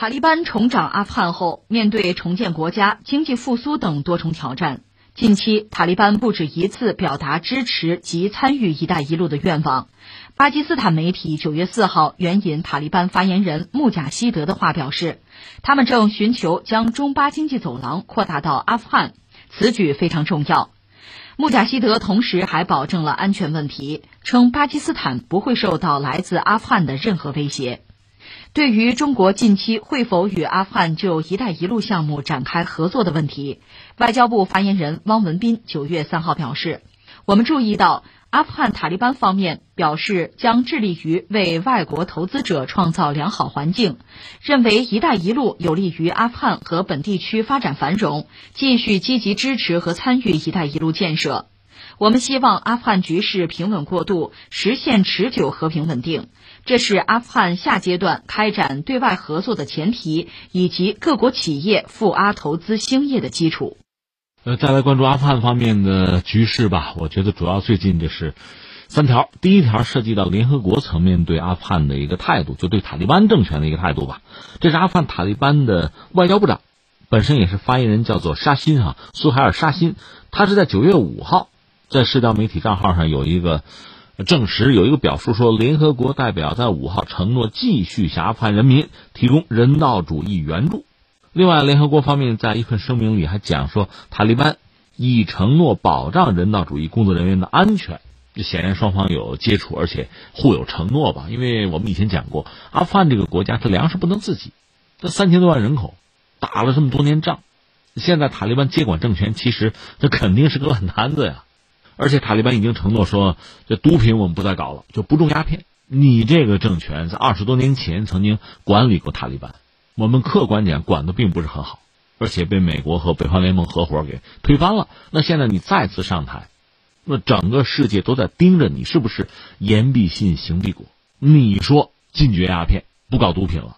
塔利班重掌阿富汗后，面对重建国家、经济复苏等多重挑战，近期塔利班不止一次表达支持及参与“一带一路”的愿望。巴基斯坦媒体九月四号援引塔利班发言人穆贾希德的话表示，他们正寻求将中巴经济走廊扩大到阿富汗，此举非常重要。穆贾希德同时还保证了安全问题，称巴基斯坦不会受到来自阿富汗的任何威胁。对于中国近期会否与阿富汗就“一带一路”项目展开合作的问题，外交部发言人汪文斌九月三号表示：“我们注意到，阿富汗塔利班方面表示将致力于为外国投资者创造良好环境，认为‘一带一路’有利于阿富汗和本地区发展繁荣，继续积极支持和参与‘一带一路’建设。”我们希望阿富汗局势平稳过渡，实现持久和平稳定，这是阿富汗下阶段开展对外合作的前提，以及各国企业赴阿投资兴业的基础。呃，再来关注阿富汗方面的局势吧。我觉得主要最近就是三条。第一条涉及到联合国层面对阿富汗的一个态度，就对塔利班政权的一个态度吧。这是阿富汗塔利班的外交部长，本身也是发言人，叫做沙欣哈苏海尔沙欣，他是在九月五号。在社交媒体账号上有一个证实，有一个表述说，联合国代表在五号承诺继续向阿富汗人民提供人道主义援助。另外，联合国方面在一份声明里还讲说，塔利班已承诺保障人道主义工作人员的安全。这显然双方有接触，而且互有承诺吧？因为我们以前讲过，阿富汗这个国家它粮食不能自给，这三千多万人口打了这么多年仗，现在塔利班接管政权，其实这肯定是个烂摊子呀。而且塔利班已经承诺说，这毒品我们不再搞了，就不种鸦片。你这个政权在二十多年前曾经管理过塔利班，我们客观讲管的并不是很好，而且被美国和北方联盟合伙给推翻了。那现在你再次上台，那整个世界都在盯着你是不是言必信行必果。你说禁绝鸦片，不搞毒品了，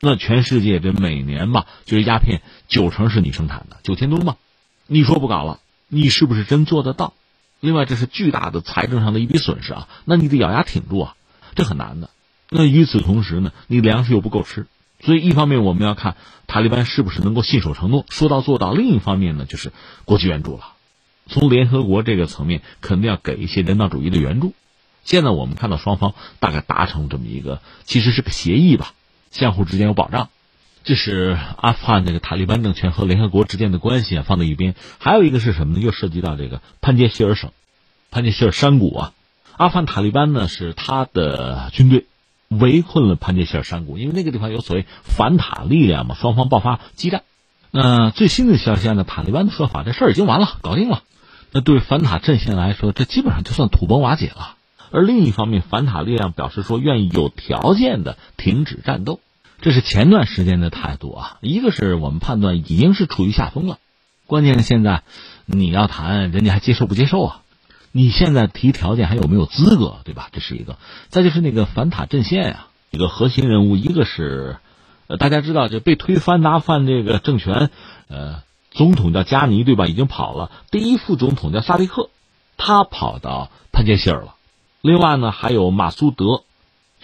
那全世界这每年吧，就是鸦片九成是你生产的，九千多嘛。你说不搞了，你是不是真做得到？另外，这是巨大的财政上的一笔损失啊！那你得咬牙挺住啊，这很难的。那与此同时呢，你粮食又不够吃，所以一方面我们要看塔利班是不是能够信守承诺、说到做到；另一方面呢，就是国际援助了。从联合国这个层面，肯定要给一些人道主义的援助。现在我们看到双方大概达成这么一个，其实是个协议吧，相互之间有保障。这是阿富汗这个塔利班政权和联合国之间的关系啊，放在一边。还有一个是什么呢？又涉及到这个潘杰希尔省，潘杰希尔山谷啊。阿富汗塔利班呢是他的军队围困了潘杰希尔山谷，因为那个地方有所谓反塔力量嘛，双方爆发激战。那最新的消息呢，塔利班的说法，这事儿已经完了，搞定了。那对反塔阵线来说，这基本上就算土崩瓦解了。而另一方面，反塔力量表示说愿意有条件的停止战斗。这是前段时间的态度啊，一个是我们判断已经是处于下风了，关键现在你要谈，人家还接受不接受啊？你现在提条件还有没有资格，对吧？这是一个。再就是那个反塔阵线啊，一个核心人物，一个是，呃，大家知道，这被推翻拿犯这个政权，呃，总统叫加尼，对吧？已经跑了。第一副总统叫萨利克，他跑到潘杰希尔了。另外呢，还有马苏德。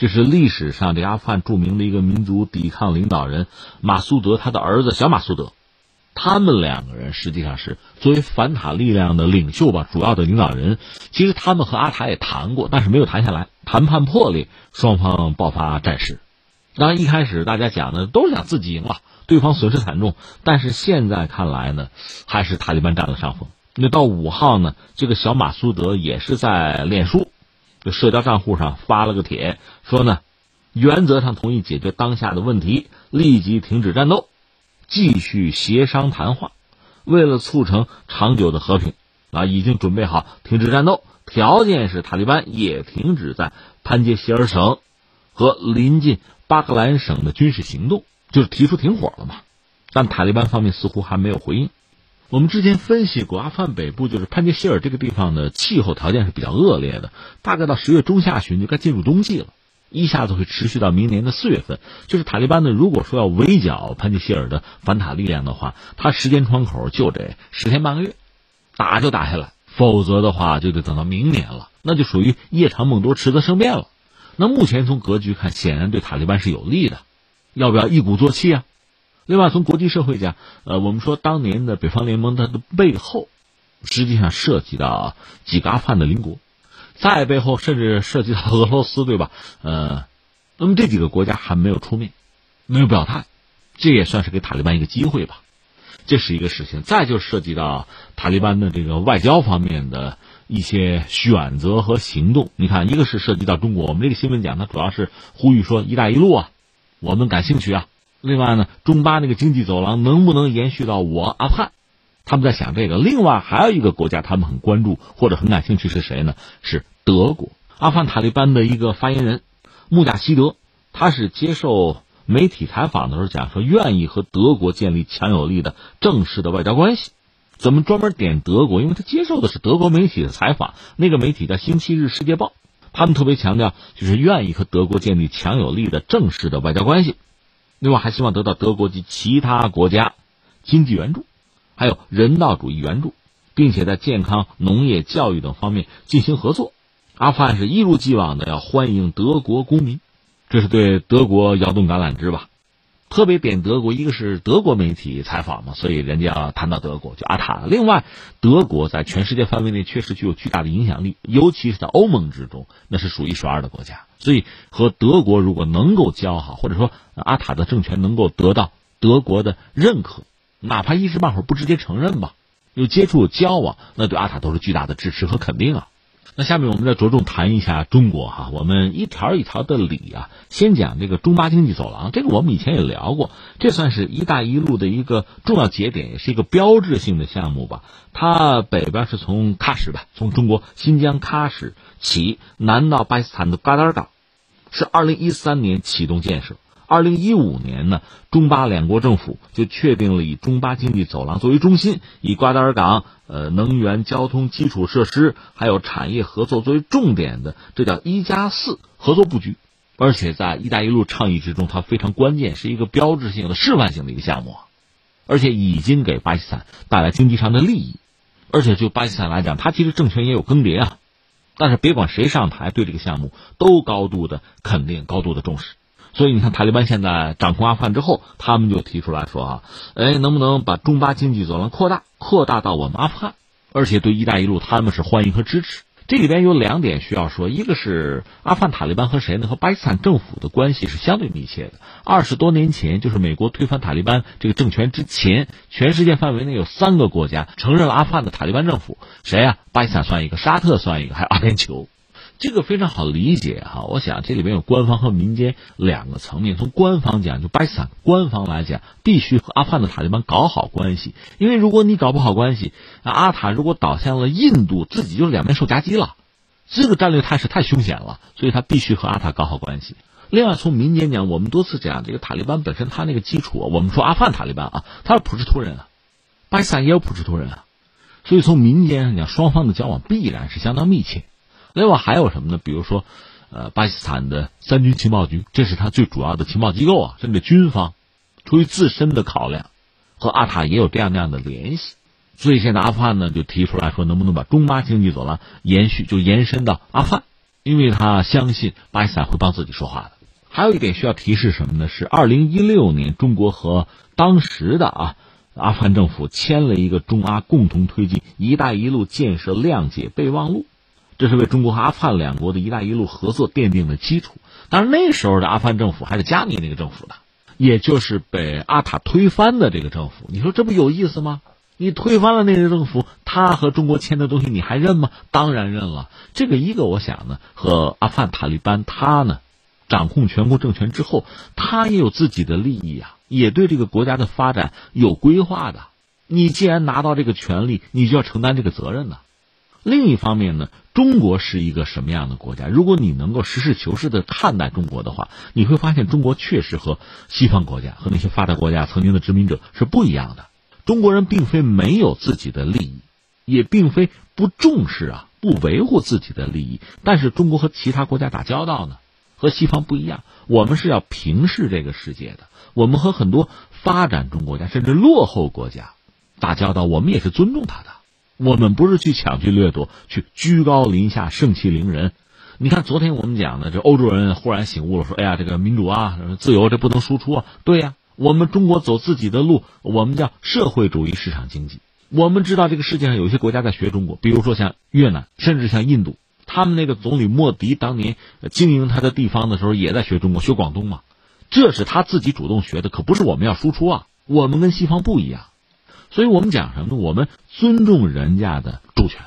这是历史上这阿富汗著名的一个民族抵抗领导人马苏德，他的儿子小马苏德，他们两个人实际上是作为反塔力量的领袖吧，主要的领导人。其实他们和阿塔也谈过，但是没有谈下来，谈判破裂，双方爆发战事。当然一开始大家讲的都是想自己赢了，对方损失惨重。但是现在看来呢，还是塔利班占了上风。那到五号呢，这个小马苏德也是在脸书。这社交账户上发了个帖，说呢，原则上同意解决当下的问题，立即停止战斗，继续协商谈话。为了促成长久的和平，啊，已经准备好停止战斗，条件是塔利班也停止在潘杰希尔省和临近巴格兰省的军事行动，就是提出停火了嘛。但塔利班方面似乎还没有回应。我们之前分析过，阿富汗北部就是潘杰希尔这个地方的气候条件是比较恶劣的，大概到十月中下旬就该进入冬季了，一下子会持续到明年的四月份。就是塔利班呢，如果说要围剿潘杰希尔的反塔力量的话，他时间窗口就得十天半个月，打就打下来，否则的话就得等到明年了，那就属于夜长梦多，迟则生变了。那目前从格局看，显然对塔利班是有利的。要不要一鼓作气啊？另外，从国际社会讲，呃，我们说当年的北方联盟它的背后，实际上涉及到几个阿富汗的邻国，在背后甚至涉及到俄罗斯，对吧？呃，那么这几个国家还没有出面，没有表态，这也算是给塔利班一个机会吧。这是一个事情。再就涉及到塔利班的这个外交方面的一些选择和行动。你看，一个是涉及到中国，我们这个新闻讲，它主要是呼吁说“一带一路”啊，我们感兴趣啊。另外呢，中巴那个经济走廊能不能延续到我阿富汗？他们在想这个。另外还有一个国家，他们很关注或者很感兴趣是谁呢？是德国。阿富汗塔利班的一个发言人穆贾希德，他是接受媒体采访的时候讲说，愿意和德国建立强有力的正式的外交关系。怎么专门点德国？因为他接受的是德国媒体的采访，那个媒体叫《星期日世界报》，他们特别强调就是愿意和德国建立强有力的正式的外交关系。另外还希望得到德国及其他国家经济援助，还有人道主义援助，并且在健康、农业、教育等方面进行合作。阿富汗是一如既往的要欢迎德国公民，这是对德国摇动橄榄枝吧。特别贬德国，一个是德国媒体采访嘛，所以人家谈到德国就阿塔。另外，德国在全世界范围内确实具有巨大的影响力，尤其是在欧盟之中，那是数一数二的国家。所以和德国如果能够交好，或者说阿塔的政权能够得到德国的认可，哪怕一时半会儿不直接承认吧，有接触交往，那对阿塔都是巨大的支持和肯定啊。那下面我们再着重谈一下中国哈，我们一条一条的理啊，先讲这个中巴经济走廊，这个我们以前也聊过，这算是一带一路的一个重要节点，也是一个标志性的项目吧。它北边是从喀什吧，从中国新疆喀什起，南到巴基斯坦的嘎达尔港，是二零一三年启动建设。二零一五年呢，中巴两国政府就确定了以中巴经济走廊作为中心，以瓜达尔港呃能源、交通基础设施还有产业合作作为重点的，这叫一加四合作布局。而且在“一带一路”倡议之中，它非常关键，是一个标志性的示范性的一个项目，而且已经给巴基斯坦带来经济上的利益。而且就巴基斯坦来讲，它其实政权也有更迭啊，但是别管谁上台，对这个项目都高度的肯定，高度的重视。所以你看，塔利班现在掌控阿富汗之后，他们就提出来说啊，哎，能不能把中巴经济走廊扩大，扩大到我们阿富汗？而且对“一带一路”他们是欢迎和支持。这里边有两点需要说，一个是阿富汗塔利班和谁呢？和巴基斯坦政府的关系是相对密切的。二十多年前，就是美国推翻塔利班这个政权之前，全世界范围内有三个国家承认了阿富汗的塔利班政府，谁呀？巴基斯坦算一个，沙特算一个，还有阿联酋。这个非常好理解哈，我想这里面有官方和民间两个层面。从官方讲，就巴基斯坦官方来讲，必须和阿富汗的塔利班搞好关系，因为如果你搞不好关系，阿塔如果倒向了印度，自己就两面受夹击了，这个战略态势太凶险了，所以他必须和阿塔搞好关系。另外，从民间讲，我们多次讲这个塔利班本身，他那个基础，我们说阿富汗塔利班啊，他是普什图人啊，巴基斯坦也有普什图人啊，所以从民间上讲，双方的交往必然是相当密切。另外还有什么呢？比如说，呃，巴基斯坦的三军情报局，这是他最主要的情报机构啊。甚至军方出于自身的考量，和阿塔也有这样那样的联系。所以现在阿富汗呢就提出来说，能不能把中巴经济走廊延续，就延伸到阿富汗？因为他相信巴基斯坦会帮自己说话的。还有一点需要提示什么呢？是二零一六年，中国和当时的啊阿富汗政府签了一个中阿共同推进“一带一路”建设谅解备忘录。这是为中国和阿富汗两国的一带一路合作奠定了基础。当然，那时候的阿富汗政府还是加尼那个政府的，也就是被阿塔推翻的这个政府。你说这不有意思吗？你推翻了那个政府，他和中国签的东西你还认吗？当然认了。这个一个，我想呢，和阿富汗塔利班他呢，掌控全国政权之后，他也有自己的利益啊，也对这个国家的发展有规划的。你既然拿到这个权利，你就要承担这个责任呢。另一方面呢，中国是一个什么样的国家？如果你能够实事求是的看待中国的话，你会发现中国确实和西方国家和那些发达国家曾经的殖民者是不一样的。中国人并非没有自己的利益，也并非不重视啊，不维护自己的利益。但是中国和其他国家打交道呢，和西方不一样。我们是要平视这个世界的。我们和很多发展中国家甚至落后国家打交道，我们也是尊重他的。我们不是去抢去掠夺，去居高临下、盛气凌人。你看昨天我们讲的，这欧洲人忽然醒悟了，说：“哎呀，这个民主啊，自由这不能输出啊。”对呀，我们中国走自己的路，我们叫社会主义市场经济。我们知道这个世界上有些国家在学中国，比如说像越南，甚至像印度，他们那个总理莫迪当年经营他的地方的时候，也在学中国，学广东嘛。这是他自己主动学的，可不是我们要输出啊。我们跟西方不一样，所以我们讲什么呢？我们尊重人家的主权，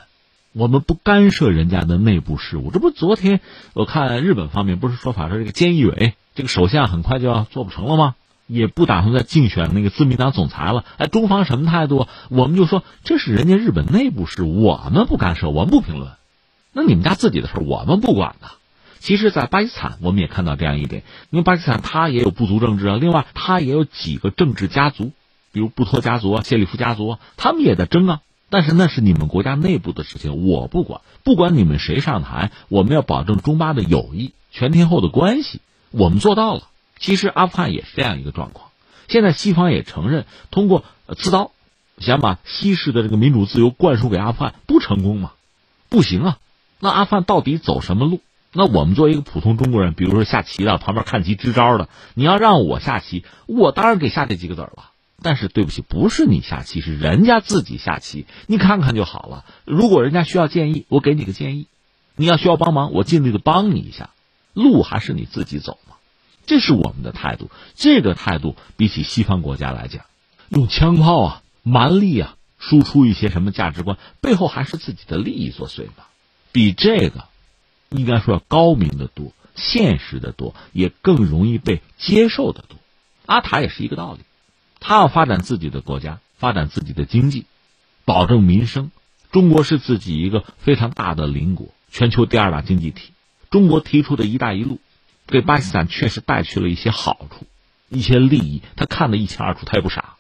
我们不干涉人家的内部事务。这不，昨天我看日本方面不是说法说这个菅义伟这个首相很快就要做不成了吗？也不打算再竞选那个自民党总裁了。哎，中方什么态度？我们就说这是人家日本内部事务，我们不干涉，我们不评论。那你们家自己的事我们不管的。其实，在巴基斯坦，我们也看到这样一点，因为巴基斯坦它也有部族政治啊，另外它也有几个政治家族，比如布托家族啊、谢里夫家族啊，他们也在争啊。但是那是你们国家内部的事情，我不管。不管你们谁上台，我们要保证中巴的友谊、全天候的关系，我们做到了。其实阿富汗也是这样一个状况。现在西方也承认，通过刺刀想把西式的这个民主自由灌输给阿富汗，不成功吗？不行啊。那阿富汗到底走什么路？那我们作为一个普通中国人，比如说下棋的，旁边看棋支招的，你要让我下棋，我当然给下这几个子儿了。但是对不起，不是你下棋，是人家自己下棋，你看看就好了。如果人家需要建议，我给你个建议；你要需要帮忙，我尽力的帮你一下。路还是你自己走嘛。这是我们的态度，这个态度比起西方国家来讲，用枪炮啊、蛮力啊输出一些什么价值观，背后还是自己的利益作祟嘛，比这个应该说要高明的多、现实的多，也更容易被接受的多。阿塔也是一个道理，他要发展自己的国家，发展自己的经济，保证民生。中国是自己一个非常大的邻国，全球第二大经济体。中国提出的一带一路。给巴基斯坦确实带去了一些好处，一些利益，他看得一清二楚，他也不傻，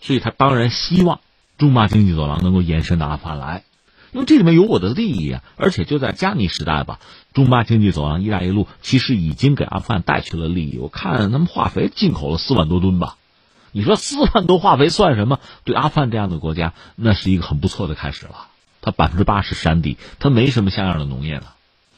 所以他当然希望中巴经济走廊能够延伸到阿富汗来，因为这里面有我的利益啊！而且就在加尼时代吧，中巴经济走廊“一带一路”其实已经给阿富汗带去了利益。我看他们化肥进口了四万多吨吧，你说四万多化肥算什么？对阿富汗这样的国家，那是一个很不错的开始了。它百分之八十山地，它没什么像样的农业了。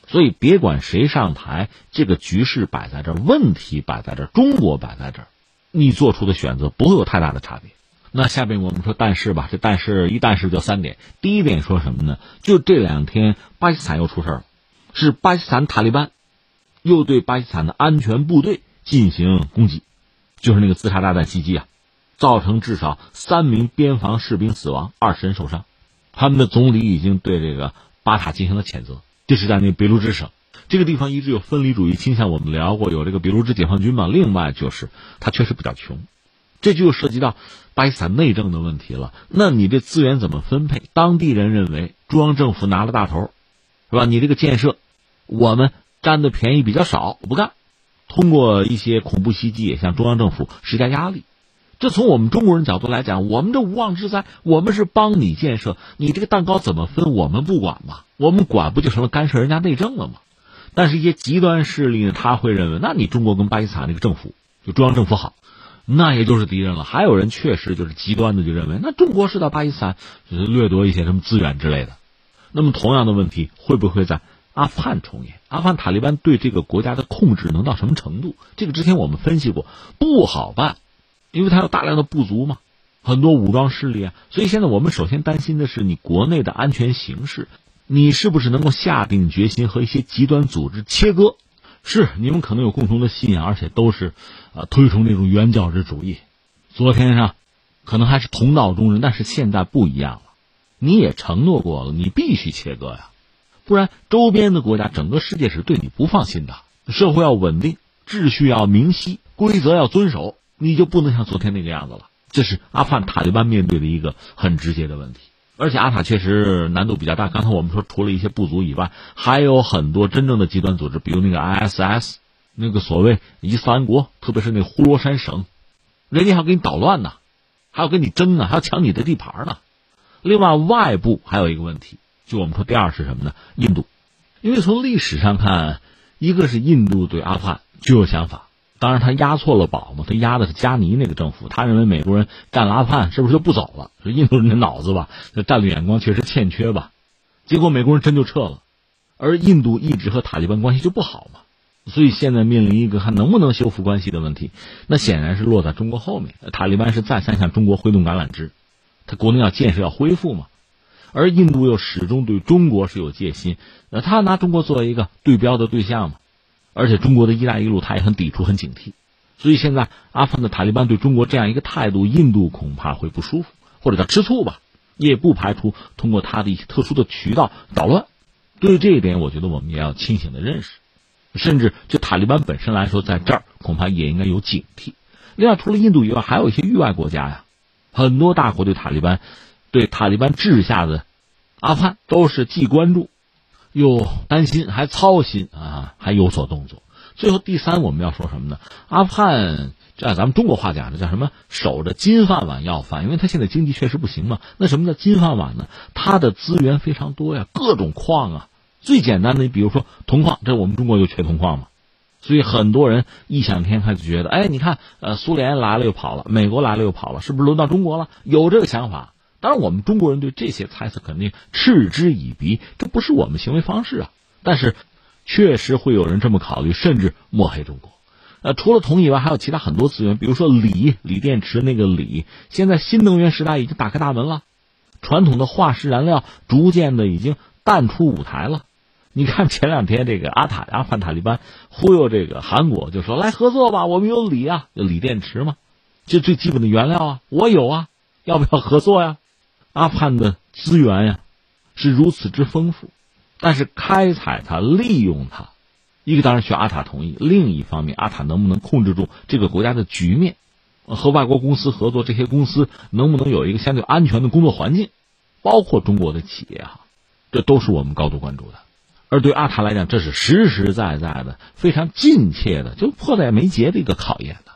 所以，别管谁上台，这个局势摆在这儿，问题摆在这儿，中国摆在这儿，你做出的选择不会有太大的差别。那下边我们说但是吧，这但是一但是就三点。第一点说什么呢？就这两天巴基斯坦又出事儿，是巴基斯坦塔利班又对巴基斯坦的安全部队进行攻击，就是那个自杀炸弹袭击啊，造成至少三名边防士兵死亡，二十人受伤。他们的总理已经对这个巴塔进行了谴责。这是在那别卢支省，这个地方一直有分离主义倾向。我们聊过，有这个别卢支解放军嘛。另外就是，他确实比较穷，这就涉及到巴基斯坦内政的问题了。那你这资源怎么分配？当地人认为中央政府拿了大头，是吧？你这个建设，我们占的便宜比较少，我不干。通过一些恐怖袭击，也向中央政府施加压力。这从我们中国人角度来讲，我们这无妄之灾，我们是帮你建设，你这个蛋糕怎么分，我们不管嘛？我们管不就成了干涉人家内政了吗？但是，一些极端势力呢，他会认为，那你中国跟巴基斯坦那个政府，就中央政府好，那也就是敌人了。还有人确实就是极端的，就认为，那中国是到巴基斯坦掠夺一些什么资源之类的。那么，同样的问题会不会在阿富汗重演？阿富汗塔利班对这个国家的控制能到什么程度？这个之前我们分析过，不好办。因为它有大量的部族嘛，很多武装势力啊，所以现在我们首先担心的是你国内的安全形势，你是不是能够下定决心和一些极端组织切割？是你们可能有共同的信仰，而且都是，呃，推崇那种原教旨主义。昨天上，可能还是同道中人，但是现在不一样了。你也承诺过了，你必须切割呀，不然周边的国家，整个世界是对你不放心的。社会要稳定，秩序要明晰，规则要遵守。你就不能像昨天那个样子了，这是阿富汗塔利班面对的一个很直接的问题，而且阿塔确实难度比较大。刚才我们说，除了一些不足以外，还有很多真正的极端组织，比如那个 ISS，那个所谓伊斯兰国，特别是那呼罗珊省，人家还要给你捣乱呢，还要跟你争呢，还要抢你的地盘呢。另外，外部还有一个问题，就我们说第二是什么呢？印度，因为从历史上看，一个是印度对阿富汗就有想法。当然，他押错了宝嘛，他押的是加尼那个政府。他认为美国人占了阿富汗，是不是就不走了？印度人的脑子吧，这战略眼光确实欠缺吧。结果美国人真就撤了。而印度一直和塔利班关系就不好嘛，所以现在面临一个还能不能修复关系的问题，那显然是落在中国后面。塔利班是再三向中国挥动橄榄枝，他国内要建设要恢复嘛，而印度又始终对中国是有戒心，那他拿中国作为一个对标的对象嘛，而且中国的一带一路他也很抵触很警惕，所以现在阿富汗的塔利班对中国这样一个态度，印度恐怕会不舒服，或者叫吃醋吧。也不排除通过他的一些特殊的渠道捣乱，对于这一点，我觉得我们也要清醒的认识，甚至就塔利班本身来说，在这儿恐怕也应该有警惕。另外，除了印度以外，还有一些域外国家呀，很多大国对塔利班、对塔利班治下的阿富汗都是既关注又担心，还操心啊，还有所动作。最后，第三，我们要说什么呢？阿富汗。这咱们中国话讲，的叫什么？守着金饭碗要饭，因为他现在经济确实不行嘛。那什么叫金饭碗呢？它的资源非常多呀，各种矿啊。最简单的，你比如说铜矿，这我们中国就缺铜矿嘛。所以很多人异想天开，就觉得，哎，你看，呃，苏联来了又跑了，美国来了又跑了，是不是轮到中国了？有这个想法。当然，我们中国人对这些猜测肯定嗤之以鼻，这不是我们行为方式啊。但是，确实会有人这么考虑，甚至抹黑中国。呃，除了铜以外，还有其他很多资源，比如说锂，锂电池那个锂，现在新能源时代已经打开大门了，传统的化石燃料逐渐的已经淡出舞台了。你看前两天这个阿塔阿富汗塔利班忽悠这个韩国，就说来合作吧，我们有锂啊，有锂电池嘛，这最基本的原料啊，我有啊，要不要合作呀？阿富汗的资源呀，是如此之丰富，但是开采它，利用它。一个当然需要阿塔同意，另一方面，阿塔能不能控制住这个国家的局面，和外国公司合作，这些公司能不能有一个相对安全的工作环境，包括中国的企业哈，这都是我们高度关注的。而对阿塔来讲，这是实实在在的、非常近切的，就迫在眉睫的一个考验的。